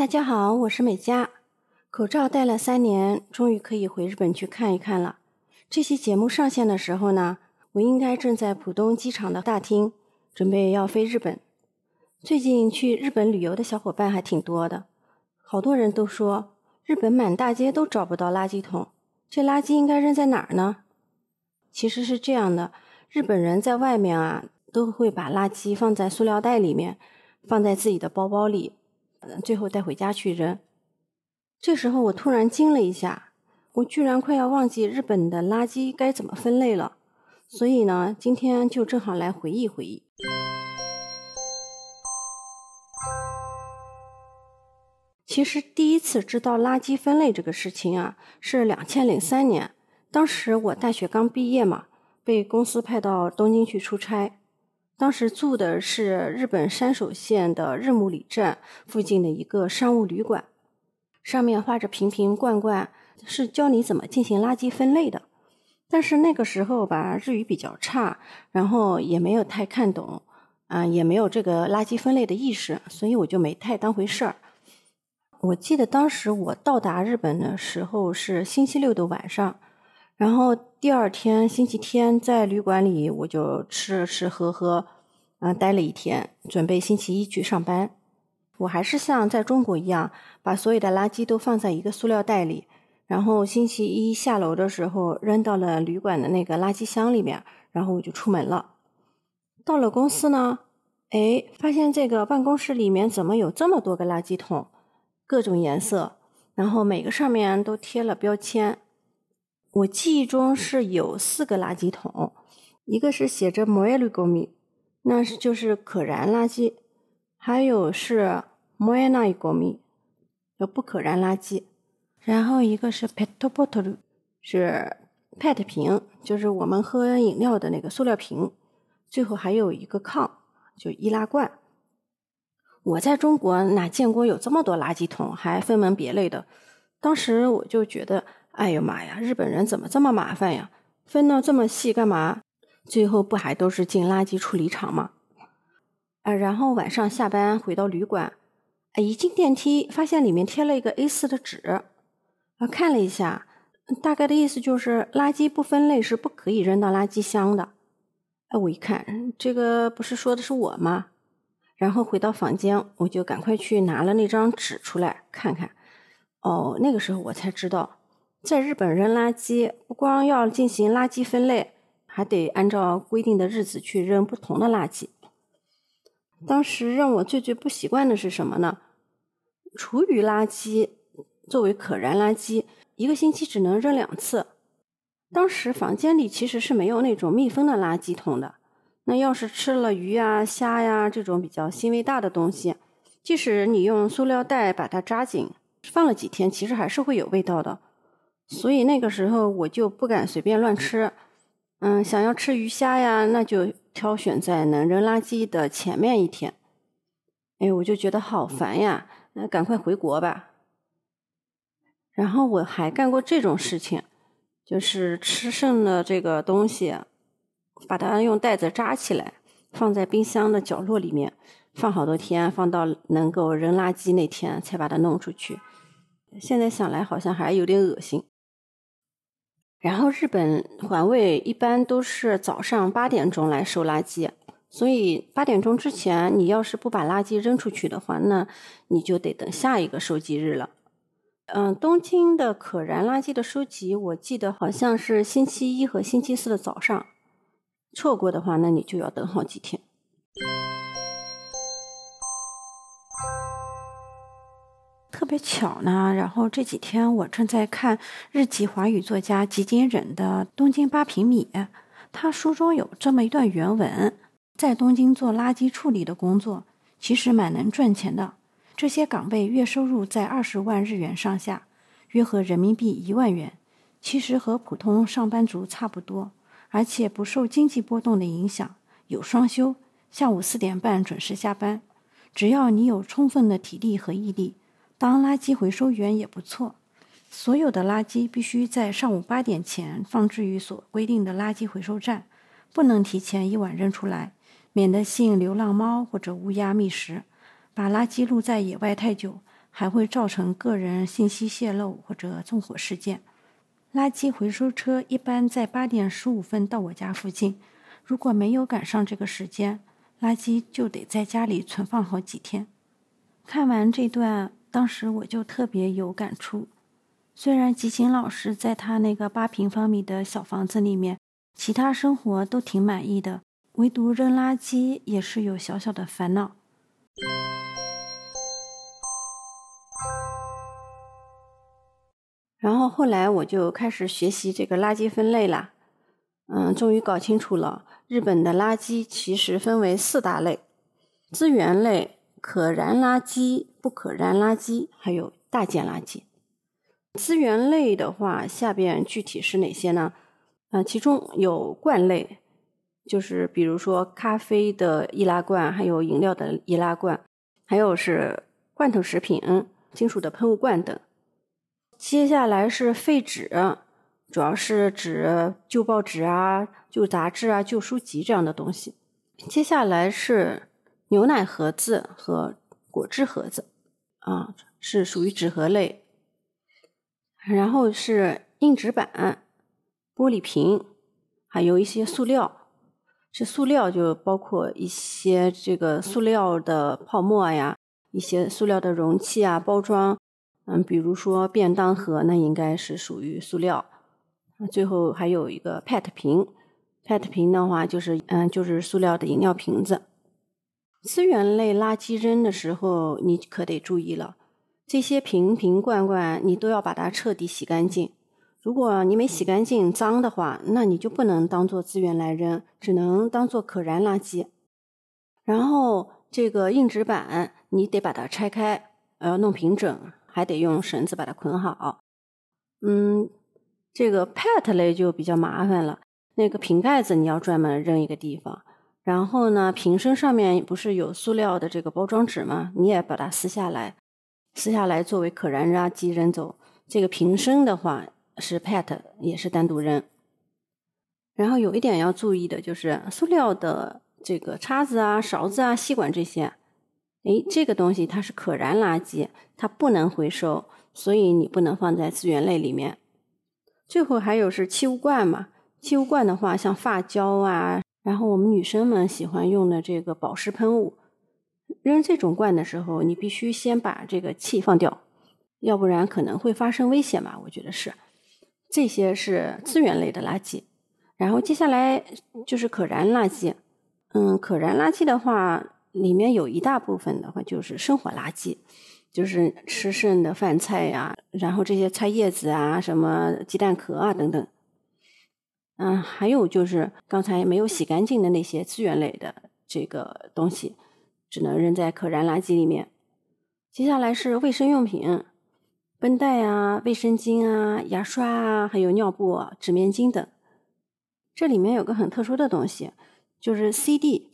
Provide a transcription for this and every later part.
大家好，我是美嘉。口罩戴了三年，终于可以回日本去看一看了。这期节目上线的时候呢，我应该正在浦东机场的大厅，准备要飞日本。最近去日本旅游的小伙伴还挺多的，好多人都说日本满大街都找不到垃圾桶，这垃圾应该扔在哪儿呢？其实是这样的，日本人在外面啊，都会把垃圾放在塑料袋里面，放在自己的包包里，最后带回家去扔。这时候我突然惊了一下，我居然快要忘记日本的垃圾该怎么分类了。所以呢，今天就正好来回忆回忆。其实第一次知道垃圾分类这个事情啊，是两千零三年。当时我大学刚毕业嘛，被公司派到东京去出差。当时住的是日本山手线的日暮里站附近的一个商务旅馆，上面画着瓶瓶罐罐，是教你怎么进行垃圾分类的。但是那个时候吧，日语比较差，然后也没有太看懂，啊，也没有这个垃圾分类的意识，所以我就没太当回事儿。我记得当时我到达日本的时候是星期六的晚上。然后第二天星期天在旅馆里，我就吃吃喝喝，嗯，待了一天，准备星期一去上班。我还是像在中国一样，把所有的垃圾都放在一个塑料袋里，然后星期一下楼的时候扔到了旅馆的那个垃圾箱里面，然后我就出门了。到了公司呢，哎，发现这个办公室里面怎么有这么多个垃圾桶，各种颜色，然后每个上面都贴了标签。我记忆中是有四个垃圾桶，一个是写着 m o e l u g o m i 那是就是可燃垃圾；还有是 m o e n a i g o m i 有不可燃垃圾；然后一个是 pet bottle，是 pet 瓶，就是我们喝饮料的那个塑料瓶；最后还有一个炕，就易拉罐。我在中国哪见过有这么多垃圾桶，还分门别类的？当时我就觉得。哎呦妈呀！日本人怎么这么麻烦呀？分到这么细干嘛？最后不还都是进垃圾处理厂吗？啊，然后晚上下班回到旅馆，啊，一进电梯发现里面贴了一个 A 四的纸，啊，看了一下，大概的意思就是垃圾不分类是不可以扔到垃圾箱的。哎，我一看这个不是说的是我吗？然后回到房间，我就赶快去拿了那张纸出来看看。哦，那个时候我才知道。在日本扔垃圾，不光要进行垃圾分类，还得按照规定的日子去扔不同的垃圾。当时让我最最不习惯的是什么呢？厨余垃圾作为可燃垃圾，一个星期只能扔两次。当时房间里其实是没有那种密封的垃圾桶的。那要是吃了鱼啊、虾呀这种比较腥味大的东西，即使你用塑料袋把它扎紧，放了几天，其实还是会有味道的。所以那个时候我就不敢随便乱吃，嗯，想要吃鱼虾呀，那就挑选在能扔垃圾的前面一天。哎，我就觉得好烦呀，那赶快回国吧。然后我还干过这种事情，就是吃剩的这个东西，把它用袋子扎起来，放在冰箱的角落里面，放好多天，放到能够扔垃圾那天才把它弄出去。现在想来好像还有点恶心。然后日本环卫一般都是早上八点钟来收垃圾，所以八点钟之前你要是不把垃圾扔出去的话，那你就得等下一个收集日了。嗯，东京的可燃垃圾的收集，我记得好像是星期一和星期四的早上，错过的话，那你就要等好几天。别巧呢，然后这几天我正在看日籍华语作家吉井忍的《东京八平米》，他书中有这么一段原文：在东京做垃圾处理的工作，其实蛮能赚钱的。这些岗位月收入在二十万日元上下，约合人民币一万元，其实和普通上班族差不多，而且不受经济波动的影响，有双休，下午四点半准时下班。只要你有充分的体力和毅力。当垃圾回收员也不错。所有的垃圾必须在上午八点前放置于所规定的垃圾回收站，不能提前一晚扔出来，免得吸引流浪猫或者乌鸦觅食。把垃圾露在野外太久，还会造成个人信息泄露或者纵火事件。垃圾回收车一般在八点十五分到我家附近，如果没有赶上这个时间，垃圾就得在家里存放好几天。看完这段，当时我就特别有感触。虽然吉琴老师在他那个八平方米的小房子里面，其他生活都挺满意的，唯独扔垃圾也是有小小的烦恼。然后后来我就开始学习这个垃圾分类啦，嗯，终于搞清楚了，日本的垃圾其实分为四大类：资源类、可燃垃圾、不可燃垃圾，还有大件垃圾。资源类的话，下边具体是哪些呢？嗯，其中有罐类，就是比如说咖啡的易拉罐，还有饮料的易拉罐，还有是罐头食品、金属的喷雾罐等。接下来是废纸，主要是指旧报纸啊、旧杂志啊、旧书籍这样的东西。接下来是牛奶盒子和果汁盒子，啊，是属于纸盒类。然后是硬纸板、玻璃瓶，还有一些塑料。这塑料就包括一些这个塑料的泡沫呀，一些塑料的容器啊、包装。嗯，比如说便当盒，那应该是属于塑料。最后还有一个 PET 瓶，PET 瓶的话就是嗯，就是塑料的饮料瓶子。资源类垃圾扔的时候，你可得注意了。这些瓶瓶罐罐，你都要把它彻底洗干净。如果你没洗干净、脏的话，那你就不能当做资源来扔，只能当做可燃垃圾。然后这个硬纸板，你得把它拆开，呃，弄平整，还得用绳子把它捆好。嗯，这个 PET 类就比较麻烦了，那个瓶盖子你要专门扔一个地方。然后呢，瓶身上面不是有塑料的这个包装纸吗？你也把它撕下来。撕下来作为可燃垃圾扔走。这个瓶身的话是 PET，也是单独扔。然后有一点要注意的就是，塑料的这个叉子啊、勺子啊、吸管这些，哎，这个东西它是可燃垃圾，它不能回收，所以你不能放在资源类里面。最后还有是气雾罐嘛，气雾罐的话，像发胶啊，然后我们女生们喜欢用的这个保湿喷雾。扔这种罐的时候，你必须先把这个气放掉，要不然可能会发生危险吧？我觉得是。这些是资源类的垃圾，然后接下来就是可燃垃圾。嗯，可燃垃圾的话，里面有一大部分的话就是生活垃圾，就是吃剩的饭菜呀，然后这些菜叶子啊，什么鸡蛋壳啊等等。嗯，还有就是刚才没有洗干净的那些资源类的这个东西。只能扔在可燃垃圾里面。接下来是卫生用品，绷带啊、卫生巾啊、牙刷啊，还有尿布、纸面巾等。这里面有个很特殊的东西，就是 CD。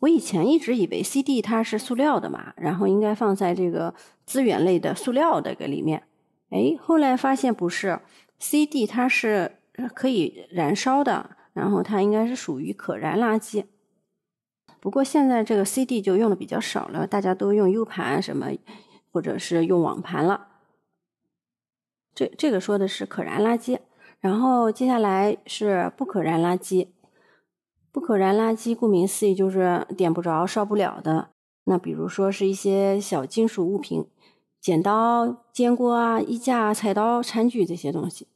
我以前一直以为 CD 它是塑料的嘛，然后应该放在这个资源类的塑料的个里面。哎，后来发现不是，CD 它是可以燃烧的，然后它应该是属于可燃垃圾。不过现在这个 CD 就用的比较少了，大家都用 U 盘什么，或者是用网盘了。这这个说的是可燃垃圾，然后接下来是不可燃垃圾。不可燃垃圾顾名思义就是点不着、烧不了的。那比如说是一些小金属物品，剪刀、煎锅啊、衣架、菜刀、餐具这些东西。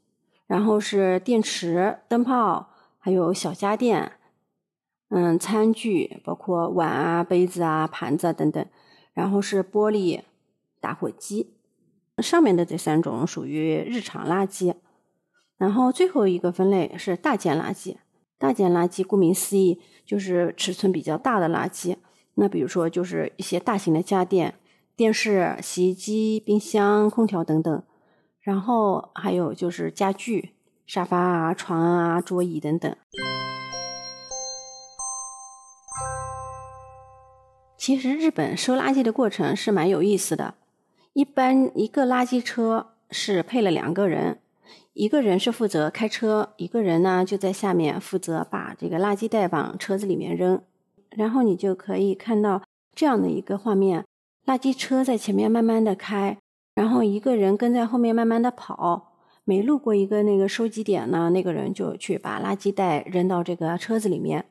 然后是电池、灯泡，还有小家电。嗯，餐具包括碗啊、杯子啊、盘子等等，然后是玻璃、打火机，上面的这三种属于日常垃圾。然后最后一个分类是大件垃圾。大件垃圾顾名思义就是尺寸比较大的垃圾。那比如说就是一些大型的家电，电视、洗衣机、冰箱、空调等等。然后还有就是家具，沙发啊、床啊、桌椅等等。其实日本收垃圾的过程是蛮有意思的。一般一个垃圾车是配了两个人，一个人是负责开车，一个人呢就在下面负责把这个垃圾袋往车子里面扔。然后你就可以看到这样的一个画面：垃圾车在前面慢慢的开，然后一个人跟在后面慢慢的跑。每路过一个那个收集点呢，那个人就去把垃圾袋扔到这个车子里面。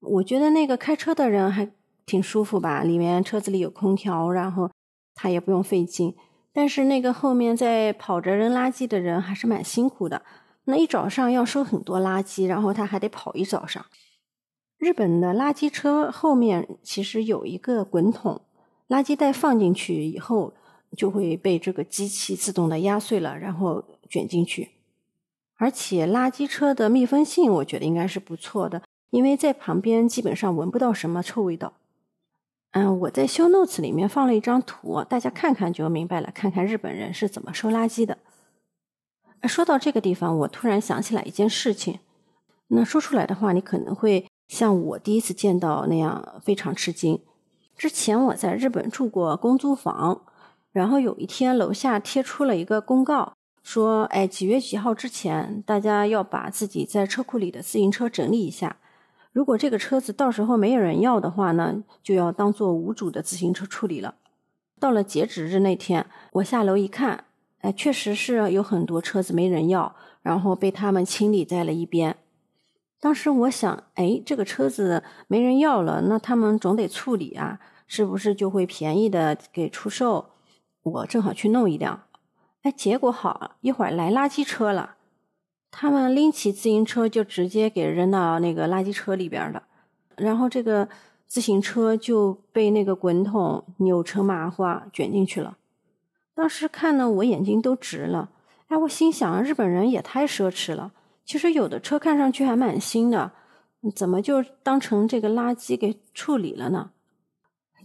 我觉得那个开车的人还挺舒服吧，里面车子里有空调，然后他也不用费劲。但是那个后面在跑着扔垃圾的人还是蛮辛苦的。那一早上要收很多垃圾，然后他还得跑一早上。日本的垃圾车后面其实有一个滚筒，垃圾袋放进去以后就会被这个机器自动的压碎了，然后卷进去。而且垃圾车的密封性我觉得应该是不错的，因为在旁边基本上闻不到什么臭味道。嗯，我在修 notes 里面放了一张图，大家看看就明白了，看看日本人是怎么收垃圾的。说到这个地方，我突然想起来一件事情。那说出来的话，你可能会像我第一次见到那样非常吃惊。之前我在日本住过公租房，然后有一天楼下贴出了一个公告，说：“哎，几月几号之前，大家要把自己在车库里的自行车整理一下。如果这个车子到时候没有人要的话呢，就要当做无主的自行车处理了。”到了截止日那天，我下楼一看。哎，确实是有很多车子没人要，然后被他们清理在了一边。当时我想，哎，这个车子没人要了，那他们总得处理啊，是不是就会便宜的给出售？我正好去弄一辆。哎，结果好一会儿来垃圾车了，他们拎起自行车就直接给扔到那个垃圾车里边了，然后这个自行车就被那个滚筒扭成麻花卷进去了。当时看的我眼睛都直了，哎，我心想日本人也太奢侈了。其实有的车看上去还蛮新的，怎么就当成这个垃圾给处理了呢？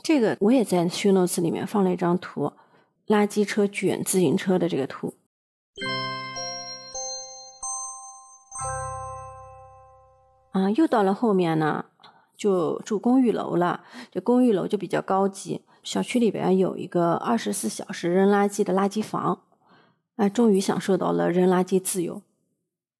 这个我也在 show notes 里面放了一张图，垃圾车卷自行车的这个图。啊，又到了后面呢，就住公寓楼了，这公寓楼就比较高级。小区里边有一个二十四小时扔垃圾的垃圾房，哎，终于享受到了扔垃圾自由。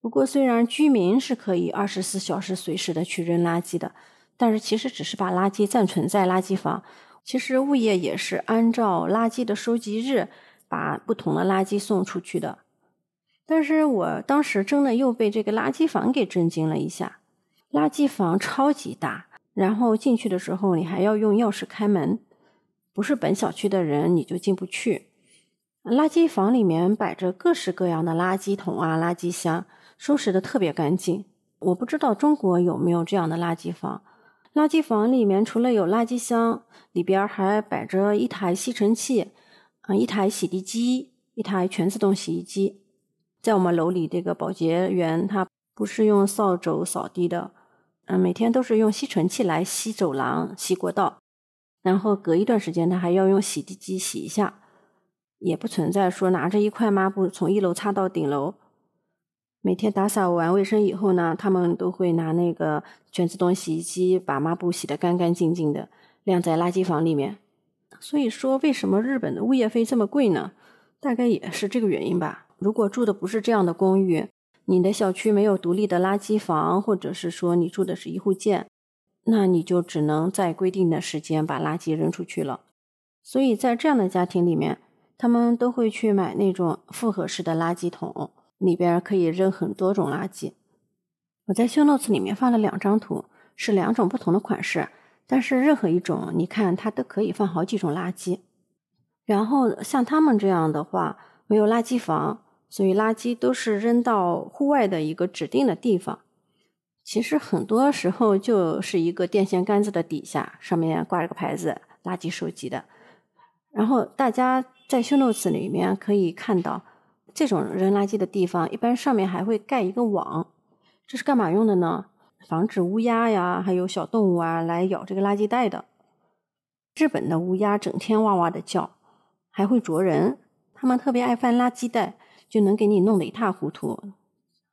不过，虽然居民是可以二十四小时随时的去扔垃圾的，但是其实只是把垃圾暂存在垃圾房。其实物业也是按照垃圾的收集日，把不同的垃圾送出去的。但是我当时真的又被这个垃圾房给震惊了一下，垃圾房超级大，然后进去的时候你还要用钥匙开门。不是本小区的人，你就进不去。垃圾房里面摆着各式各样的垃圾桶啊、垃圾箱，收拾的特别干净。我不知道中国有没有这样的垃圾房。垃圾房里面除了有垃圾箱，里边还摆着一台吸尘器，啊，一台洗涤机，一台全自动洗衣机。在我们楼里，这个保洁员他不是用扫帚扫地的，嗯，每天都是用吸尘器来吸走廊、吸过道。然后隔一段时间，他还要用洗涤机洗一下，也不存在说拿着一块抹布从一楼擦到顶楼。每天打扫完卫生以后呢，他们都会拿那个全自动洗衣机把抹布洗得干干净净的，晾在垃圾房里面。所以说，为什么日本的物业费这么贵呢？大概也是这个原因吧。如果住的不是这样的公寓，你的小区没有独立的垃圾房，或者是说你住的是一户建。那你就只能在规定的时间把垃圾扔出去了。所以在这样的家庭里面，他们都会去买那种复合式的垃圾桶，里边可以扔很多种垃圾。我在修 notes 里面放了两张图，是两种不同的款式，但是任何一种你看它都可以放好几种垃圾。然后像他们这样的话，没有垃圾房，所以垃圾都是扔到户外的一个指定的地方。其实很多时候就是一个电线杆子的底下，上面挂着个牌子“垃圾收集的”。然后大家在修 notes 里面可以看到，这种扔垃圾的地方一般上面还会盖一个网，这是干嘛用的呢？防止乌鸦呀，还有小动物啊来咬这个垃圾袋的。日本的乌鸦整天哇哇的叫，还会啄人，它们特别爱翻垃圾袋，就能给你弄得一塌糊涂，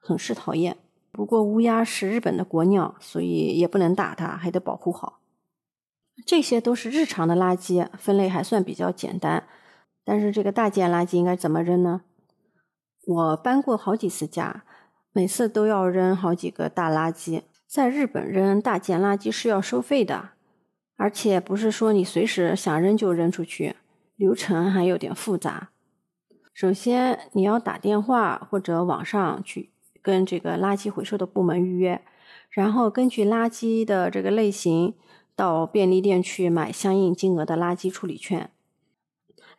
很是讨厌。不过乌鸦是日本的国鸟，所以也不能打它，还得保护好。这些都是日常的垃圾，分类还算比较简单。但是这个大件垃圾应该怎么扔呢？我搬过好几次家，每次都要扔好几个大垃圾。在日本扔大件垃圾是要收费的，而且不是说你随时想扔就扔出去，流程还有点复杂。首先，你要打电话或者网上去跟这个垃圾回收的部门预约，然后根据垃圾的这个类型，到便利店去买相应金额的垃圾处理券。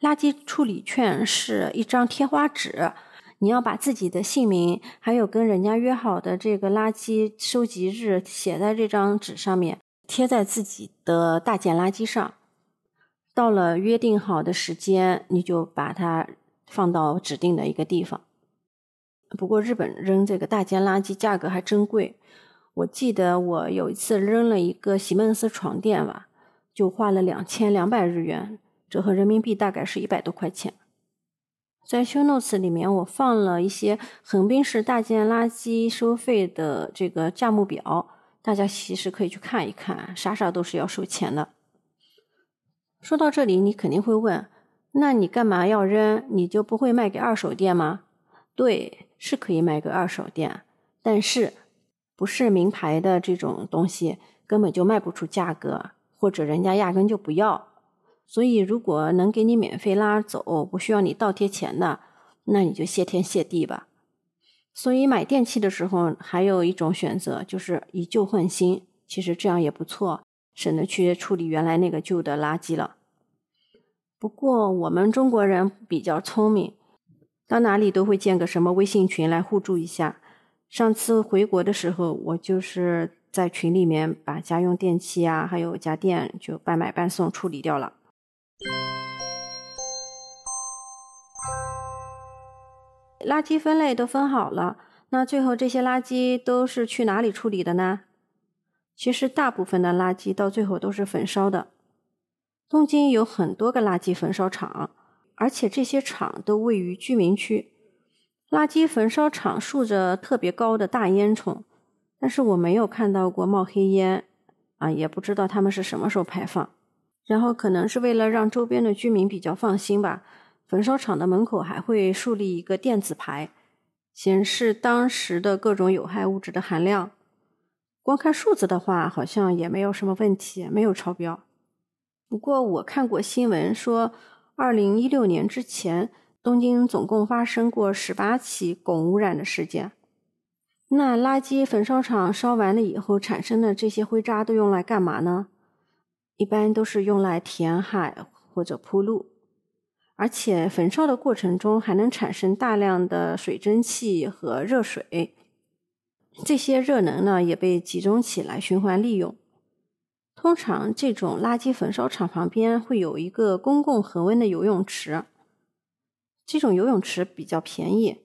垃圾处理券是一张贴花纸，你要把自己的姓名，还有跟人家约好的这个垃圾收集日写在这张纸上面，贴在自己的大件垃圾上。到了约定好的时间，你就把它。放到指定的一个地方。不过日本扔这个大件垃圾价格还真贵。我记得我有一次扔了一个席梦思床垫吧，就花了两千两百日元，折合人民币大概是一百多块钱。在 show notes 里面我放了一些横滨市大件垃圾收费的这个价目表，大家其实可以去看一看，啥啥都是要收钱的。说到这里，你肯定会问。那你干嘛要扔？你就不会卖给二手店吗？对，是可以卖给二手店，但是不是名牌的这种东西，根本就卖不出价格，或者人家压根就不要。所以，如果能给你免费拉走，不需要你倒贴钱的，那你就谢天谢地吧。所以，买电器的时候还有一种选择，就是以旧换新。其实这样也不错，省得去处理原来那个旧的垃圾了。不过我们中国人比较聪明，到哪里都会建个什么微信群来互助一下。上次回国的时候，我就是在群里面把家用电器啊，还有家电就半买半送处理掉了。垃圾分类都分好了，那最后这些垃圾都是去哪里处理的呢？其实大部分的垃圾到最后都是焚烧的。东京有很多个垃圾焚烧厂，而且这些厂都位于居民区。垃圾焚烧厂竖着特别高的大烟囱，但是我没有看到过冒黑烟，啊，也不知道他们是什么时候排放。然后可能是为了让周边的居民比较放心吧，焚烧厂的门口还会树立一个电子牌，显示当时的各种有害物质的含量。光看数字的话，好像也没有什么问题，没有超标。不过我看过新闻说，二零一六年之前，东京总共发生过十八起汞污染的事件。那垃圾焚烧厂烧完了以后产生的这些灰渣都用来干嘛呢？一般都是用来填海或者铺路，而且焚烧的过程中还能产生大量的水蒸气和热水，这些热能呢也被集中起来循环利用。通常这种垃圾焚烧厂旁边会有一个公共恒温的游泳池，这种游泳池比较便宜。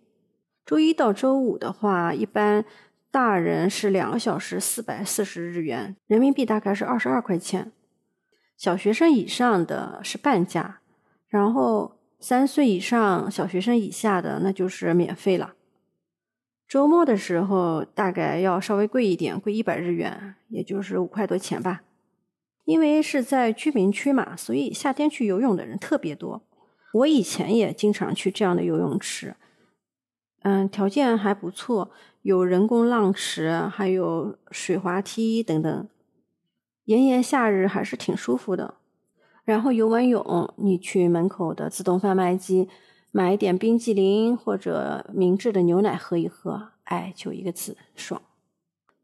周一到周五的话，一般大人是两个小时四百四十日元，人民币大概是二十二块钱。小学生以上的是半价，然后三岁以上小学生以下的那就是免费了。周末的时候大概要稍微贵一点，贵一百日元，也就是五块多钱吧。因为是在居民区嘛，所以夏天去游泳的人特别多。我以前也经常去这样的游泳池，嗯，条件还不错，有人工浪池，还有水滑梯等等。炎炎夏日还是挺舒服的。然后游完泳，你去门口的自动贩卖机买一点冰激凌或者明治的牛奶喝一喝，哎，就一个字，爽。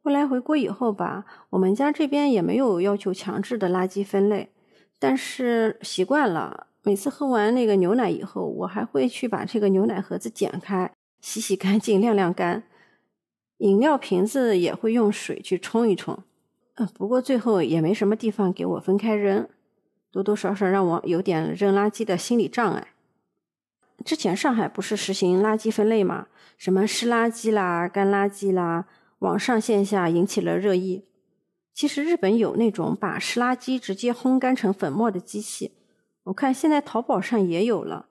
后来回国以后吧，我们家这边也没有要求强制的垃圾分类，但是习惯了。每次喝完那个牛奶以后，我还会去把这个牛奶盒子剪开，洗洗干净，晾晾干。饮料瓶子也会用水去冲一冲。嗯，不过最后也没什么地方给我分开扔，多多少少让我有点扔垃圾的心理障碍。之前上海不是实行垃圾分类吗？什么湿垃圾啦、干垃圾啦。网上线下引起了热议。其实日本有那种把湿垃圾直接烘干成粉末的机器，我看现在淘宝上也有了，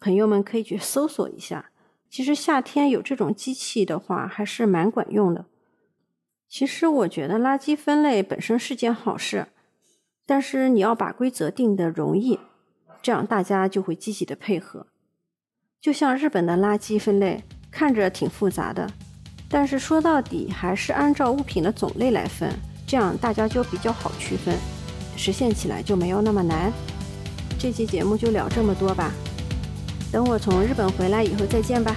朋友们可以去搜索一下。其实夏天有这种机器的话，还是蛮管用的。其实我觉得垃圾分类本身是件好事，但是你要把规则定得容易，这样大家就会积极的配合。就像日本的垃圾分类，看着挺复杂的。但是说到底，还是按照物品的种类来分，这样大家就比较好区分。实现起来就没有那么难。这期节目就聊这么多吧，等我从日本回来以后再见吧。